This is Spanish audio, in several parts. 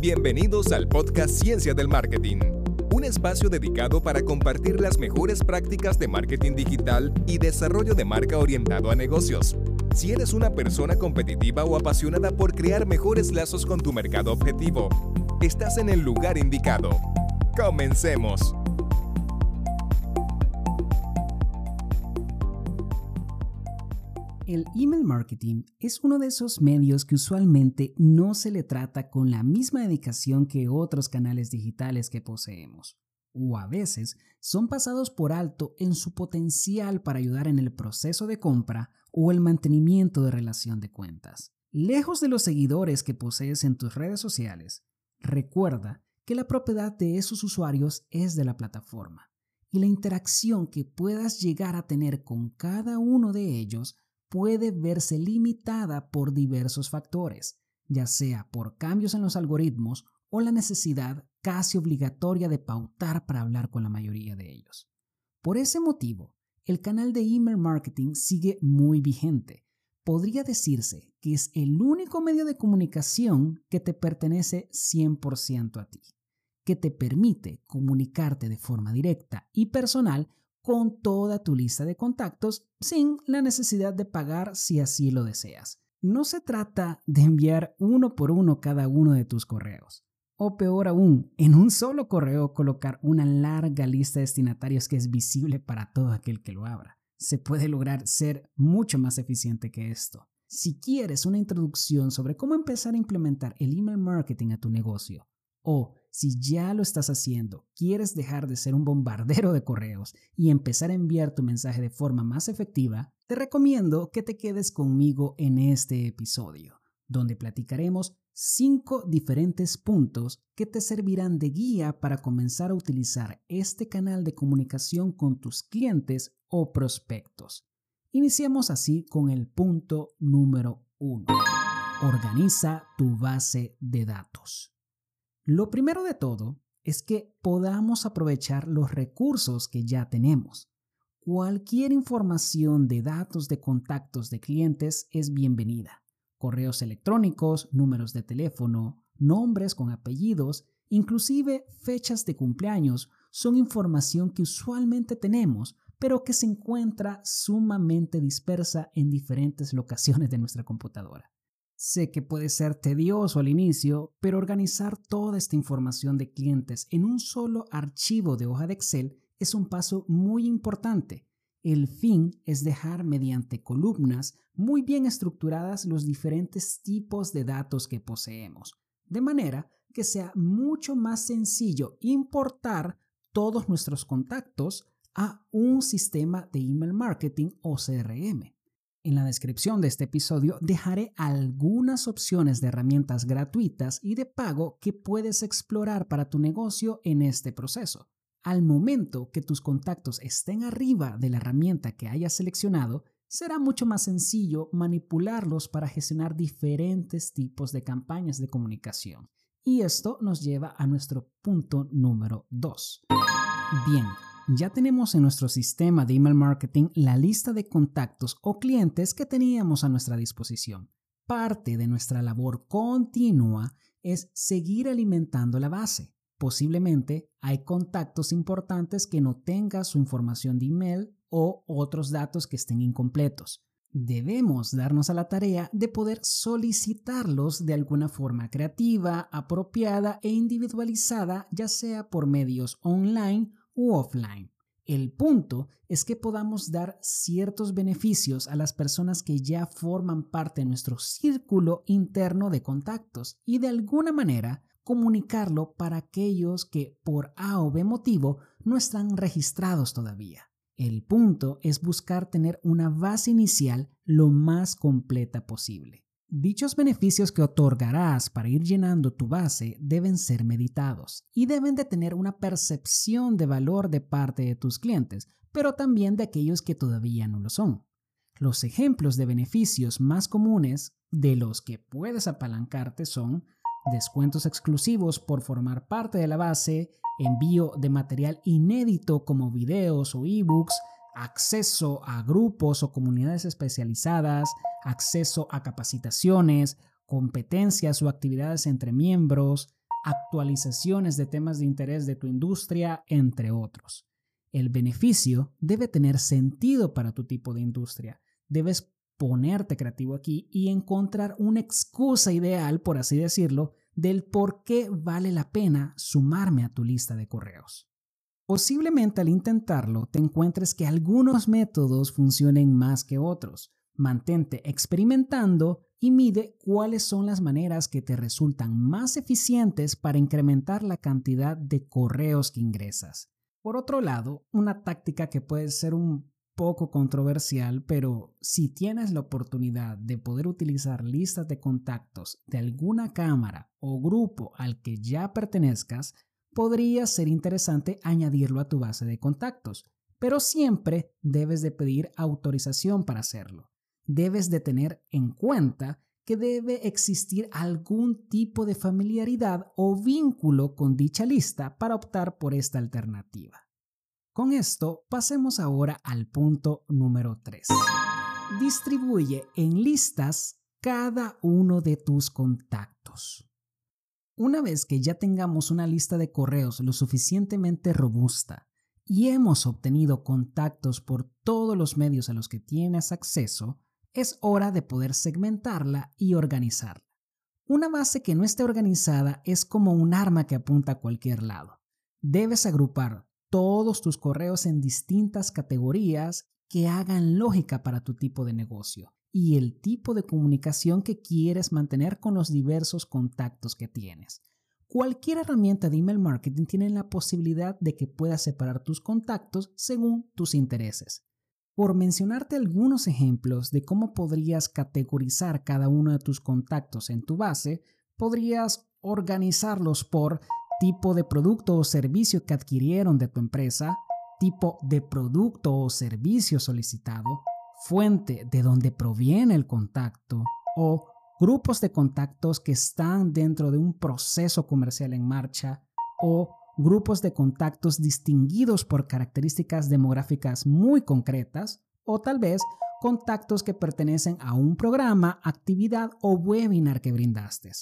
Bienvenidos al podcast Ciencia del Marketing, un espacio dedicado para compartir las mejores prácticas de marketing digital y desarrollo de marca orientado a negocios. Si eres una persona competitiva o apasionada por crear mejores lazos con tu mercado objetivo, estás en el lugar indicado. Comencemos. El email marketing es uno de esos medios que usualmente no se le trata con la misma dedicación que otros canales digitales que poseemos, o a veces son pasados por alto en su potencial para ayudar en el proceso de compra o el mantenimiento de relación de cuentas. Lejos de los seguidores que posees en tus redes sociales, recuerda que la propiedad de esos usuarios es de la plataforma y la interacción que puedas llegar a tener con cada uno de ellos puede verse limitada por diversos factores, ya sea por cambios en los algoritmos o la necesidad casi obligatoria de pautar para hablar con la mayoría de ellos. Por ese motivo, el canal de email marketing sigue muy vigente. Podría decirse que es el único medio de comunicación que te pertenece 100% a ti, que te permite comunicarte de forma directa y personal con toda tu lista de contactos sin la necesidad de pagar si así lo deseas. No se trata de enviar uno por uno cada uno de tus correos. O peor aún, en un solo correo colocar una larga lista de destinatarios que es visible para todo aquel que lo abra. Se puede lograr ser mucho más eficiente que esto. Si quieres una introducción sobre cómo empezar a implementar el email marketing a tu negocio o si ya lo estás haciendo, quieres dejar de ser un bombardero de correos y empezar a enviar tu mensaje de forma más efectiva, te recomiendo que te quedes conmigo en este episodio, donde platicaremos cinco diferentes puntos que te servirán de guía para comenzar a utilizar este canal de comunicación con tus clientes o prospectos. Iniciemos así con el punto número uno. Organiza tu base de datos. Lo primero de todo es que podamos aprovechar los recursos que ya tenemos. Cualquier información de datos de contactos de clientes es bienvenida. Correos electrónicos, números de teléfono, nombres con apellidos, inclusive fechas de cumpleaños, son información que usualmente tenemos, pero que se encuentra sumamente dispersa en diferentes locaciones de nuestra computadora. Sé que puede ser tedioso al inicio, pero organizar toda esta información de clientes en un solo archivo de hoja de Excel es un paso muy importante. El fin es dejar mediante columnas muy bien estructuradas los diferentes tipos de datos que poseemos, de manera que sea mucho más sencillo importar todos nuestros contactos a un sistema de email marketing o CRM. En la descripción de este episodio dejaré algunas opciones de herramientas gratuitas y de pago que puedes explorar para tu negocio en este proceso. Al momento que tus contactos estén arriba de la herramienta que hayas seleccionado, será mucho más sencillo manipularlos para gestionar diferentes tipos de campañas de comunicación. Y esto nos lleva a nuestro punto número 2. Bien, ya tenemos en nuestro sistema de email marketing la lista de contactos o clientes que teníamos a nuestra disposición. Parte de nuestra labor continua es seguir alimentando la base. Posiblemente hay contactos importantes que no tengan su información de email o otros datos que estén incompletos. Debemos darnos a la tarea de poder solicitarlos de alguna forma creativa, apropiada e individualizada, ya sea por medios online offline. El punto es que podamos dar ciertos beneficios a las personas que ya forman parte de nuestro círculo interno de contactos y de alguna manera comunicarlo para aquellos que por A o B motivo no están registrados todavía. El punto es buscar tener una base inicial lo más completa posible. Dichos beneficios que otorgarás para ir llenando tu base deben ser meditados y deben de tener una percepción de valor de parte de tus clientes, pero también de aquellos que todavía no lo son. Los ejemplos de beneficios más comunes de los que puedes apalancarte son descuentos exclusivos por formar parte de la base, envío de material inédito como videos o ebooks, acceso a grupos o comunidades especializadas, acceso a capacitaciones, competencias o actividades entre miembros, actualizaciones de temas de interés de tu industria, entre otros. El beneficio debe tener sentido para tu tipo de industria. Debes ponerte creativo aquí y encontrar una excusa ideal, por así decirlo, del por qué vale la pena sumarme a tu lista de correos. Posiblemente al intentarlo te encuentres que algunos métodos funcionen más que otros. Mantente experimentando y mide cuáles son las maneras que te resultan más eficientes para incrementar la cantidad de correos que ingresas. Por otro lado, una táctica que puede ser un poco controversial, pero si tienes la oportunidad de poder utilizar listas de contactos de alguna cámara o grupo al que ya pertenezcas, podría ser interesante añadirlo a tu base de contactos, pero siempre debes de pedir autorización para hacerlo. Debes de tener en cuenta que debe existir algún tipo de familiaridad o vínculo con dicha lista para optar por esta alternativa. Con esto, pasemos ahora al punto número 3. Distribuye en listas cada uno de tus contactos. Una vez que ya tengamos una lista de correos lo suficientemente robusta y hemos obtenido contactos por todos los medios a los que tienes acceso, es hora de poder segmentarla y organizarla. Una base que no esté organizada es como un arma que apunta a cualquier lado. Debes agrupar todos tus correos en distintas categorías que hagan lógica para tu tipo de negocio y el tipo de comunicación que quieres mantener con los diversos contactos que tienes. Cualquier herramienta de email marketing tiene la posibilidad de que puedas separar tus contactos según tus intereses. Por mencionarte algunos ejemplos de cómo podrías categorizar cada uno de tus contactos en tu base, podrías organizarlos por tipo de producto o servicio que adquirieron de tu empresa, tipo de producto o servicio solicitado, fuente de donde proviene el contacto o grupos de contactos que están dentro de un proceso comercial en marcha o grupos de contactos distinguidos por características demográficas muy concretas o tal vez contactos que pertenecen a un programa, actividad o webinar que brindaste.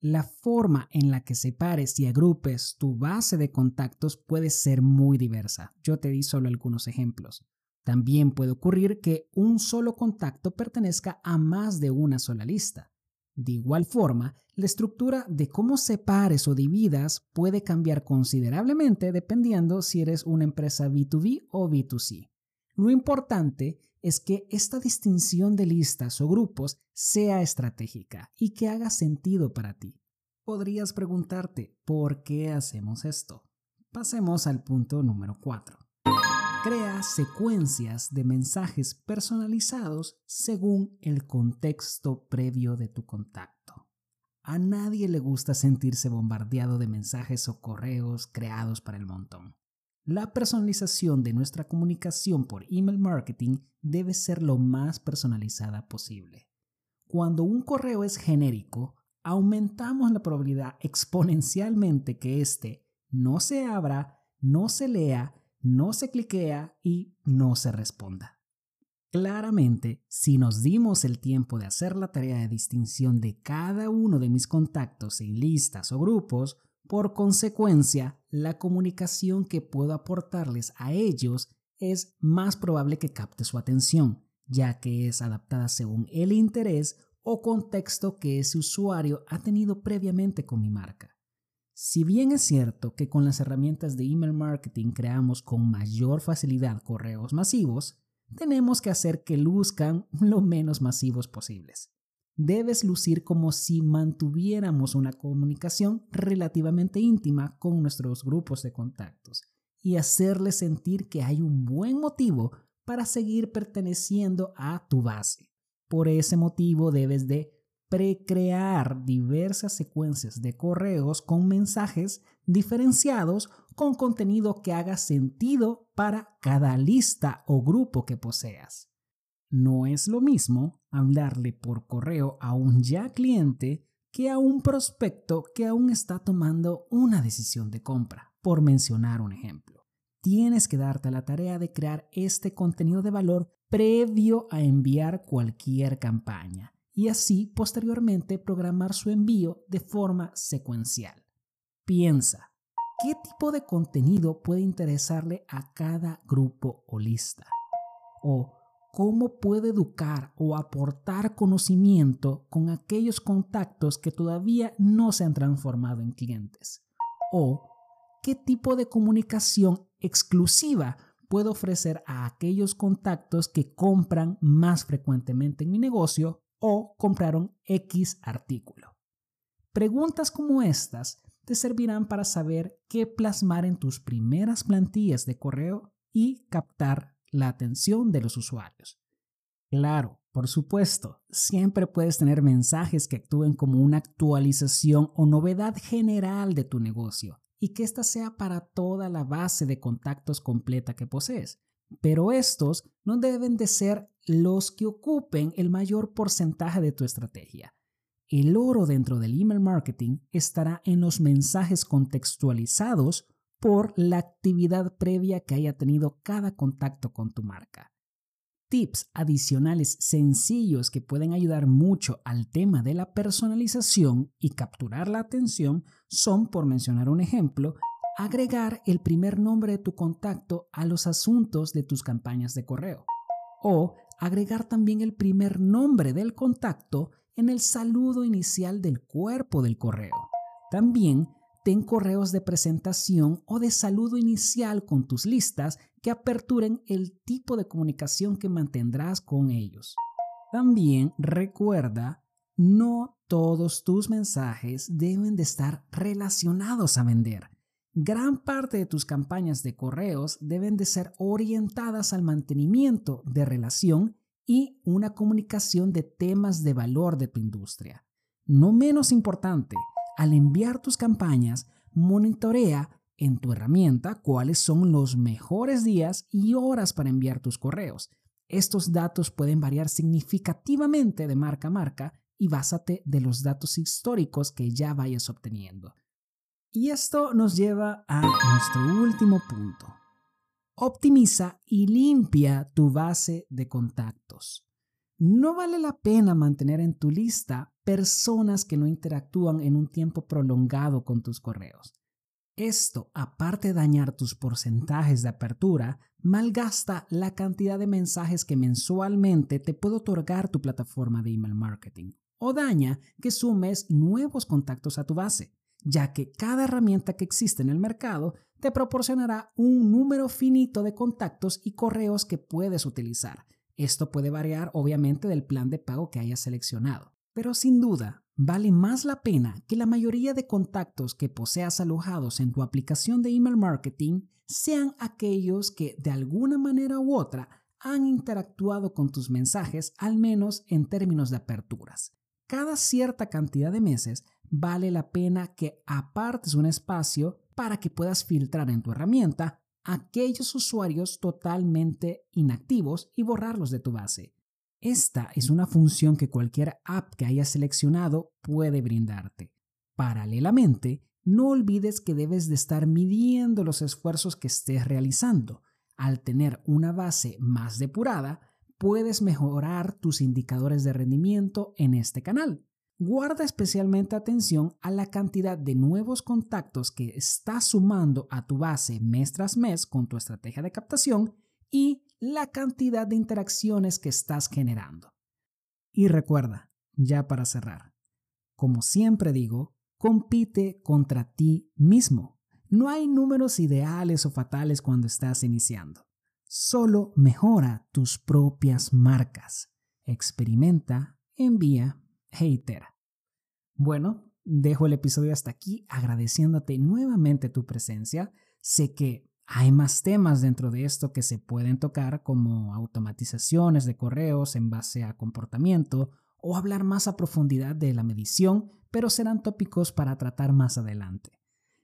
La forma en la que separes y agrupes tu base de contactos puede ser muy diversa. Yo te di solo algunos ejemplos. También puede ocurrir que un solo contacto pertenezca a más de una sola lista. De igual forma, la estructura de cómo separes o dividas puede cambiar considerablemente dependiendo si eres una empresa B2B o B2C. Lo importante es que esta distinción de listas o grupos sea estratégica y que haga sentido para ti. Podrías preguntarte, ¿por qué hacemos esto? Pasemos al punto número 4. Crea secuencias de mensajes personalizados según el contexto previo de tu contacto. A nadie le gusta sentirse bombardeado de mensajes o correos creados para el montón. La personalización de nuestra comunicación por email marketing debe ser lo más personalizada posible. Cuando un correo es genérico, aumentamos la probabilidad exponencialmente que éste no se abra, no se lea no se cliquea y no se responda. Claramente, si nos dimos el tiempo de hacer la tarea de distinción de cada uno de mis contactos en listas o grupos, por consecuencia, la comunicación que puedo aportarles a ellos es más probable que capte su atención, ya que es adaptada según el interés o contexto que ese usuario ha tenido previamente con mi marca. Si bien es cierto que con las herramientas de email marketing creamos con mayor facilidad correos masivos, tenemos que hacer que luzcan lo menos masivos posibles. Debes lucir como si mantuviéramos una comunicación relativamente íntima con nuestros grupos de contactos y hacerles sentir que hay un buen motivo para seguir perteneciendo a tu base. Por ese motivo debes de precrear diversas secuencias de correos con mensajes diferenciados con contenido que haga sentido para cada lista o grupo que poseas. No es lo mismo hablarle por correo a un ya cliente que a un prospecto que aún está tomando una decisión de compra, por mencionar un ejemplo. Tienes que darte la tarea de crear este contenido de valor previo a enviar cualquier campaña y así posteriormente programar su envío de forma secuencial. Piensa, ¿qué tipo de contenido puede interesarle a cada grupo o lista? ¿O cómo puede educar o aportar conocimiento con aquellos contactos que todavía no se han transformado en clientes? ¿O qué tipo de comunicación exclusiva puedo ofrecer a aquellos contactos que compran más frecuentemente en mi negocio o compraron X artículo. Preguntas como estas te servirán para saber qué plasmar en tus primeras plantillas de correo y captar la atención de los usuarios. Claro, por supuesto, siempre puedes tener mensajes que actúen como una actualización o novedad general de tu negocio y que ésta sea para toda la base de contactos completa que posees. Pero estos no deben de ser los que ocupen el mayor porcentaje de tu estrategia. El oro dentro del email marketing estará en los mensajes contextualizados por la actividad previa que haya tenido cada contacto con tu marca tips adicionales sencillos que pueden ayudar mucho al tema de la personalización y capturar la atención son, por mencionar un ejemplo, agregar el primer nombre de tu contacto a los asuntos de tus campañas de correo o agregar también el primer nombre del contacto en el saludo inicial del cuerpo del correo. También ten correos de presentación o de saludo inicial con tus listas que aperturen el tipo de comunicación que mantendrás con ellos. También recuerda, no todos tus mensajes deben de estar relacionados a vender. Gran parte de tus campañas de correos deben de ser orientadas al mantenimiento de relación y una comunicación de temas de valor de tu industria. No menos importante, al enviar tus campañas, monitorea en tu herramienta cuáles son los mejores días y horas para enviar tus correos. Estos datos pueden variar significativamente de marca a marca y básate de los datos históricos que ya vayas obteniendo. Y esto nos lleva a nuestro último punto. Optimiza y limpia tu base de contactos. No vale la pena mantener en tu lista personas que no interactúan en un tiempo prolongado con tus correos. Esto, aparte de dañar tus porcentajes de apertura, malgasta la cantidad de mensajes que mensualmente te puede otorgar tu plataforma de email marketing. O daña que sumes nuevos contactos a tu base, ya que cada herramienta que existe en el mercado te proporcionará un número finito de contactos y correos que puedes utilizar. Esto puede variar obviamente del plan de pago que hayas seleccionado. Pero sin duda, vale más la pena que la mayoría de contactos que poseas alojados en tu aplicación de email marketing sean aquellos que de alguna manera u otra han interactuado con tus mensajes, al menos en términos de aperturas. Cada cierta cantidad de meses vale la pena que apartes un espacio para que puedas filtrar en tu herramienta aquellos usuarios totalmente inactivos y borrarlos de tu base. Esta es una función que cualquier app que hayas seleccionado puede brindarte. Paralelamente, no olvides que debes de estar midiendo los esfuerzos que estés realizando. Al tener una base más depurada, puedes mejorar tus indicadores de rendimiento en este canal. Guarda especialmente atención a la cantidad de nuevos contactos que estás sumando a tu base mes tras mes con tu estrategia de captación y la cantidad de interacciones que estás generando. Y recuerda, ya para cerrar, como siempre digo, compite contra ti mismo. No hay números ideales o fatales cuando estás iniciando. Solo mejora tus propias marcas. Experimenta, envía e. Bueno, dejo el episodio hasta aquí agradeciéndote nuevamente tu presencia. Sé que hay más temas dentro de esto que se pueden tocar como automatizaciones de correos en base a comportamiento o hablar más a profundidad de la medición, pero serán tópicos para tratar más adelante.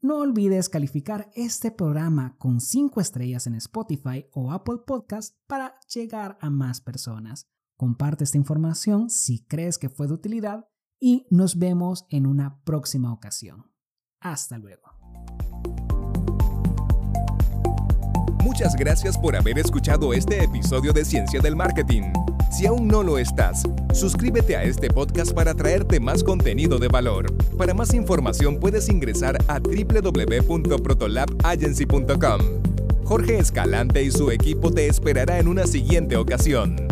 No olvides calificar este programa con 5 estrellas en Spotify o Apple Podcast para llegar a más personas. Comparte esta información si crees que fue de utilidad y nos vemos en una próxima ocasión. Hasta luego. Muchas gracias por haber escuchado este episodio de Ciencia del Marketing. Si aún no lo estás, suscríbete a este podcast para traerte más contenido de valor. Para más información puedes ingresar a www.protolabagency.com. Jorge Escalante y su equipo te esperará en una siguiente ocasión.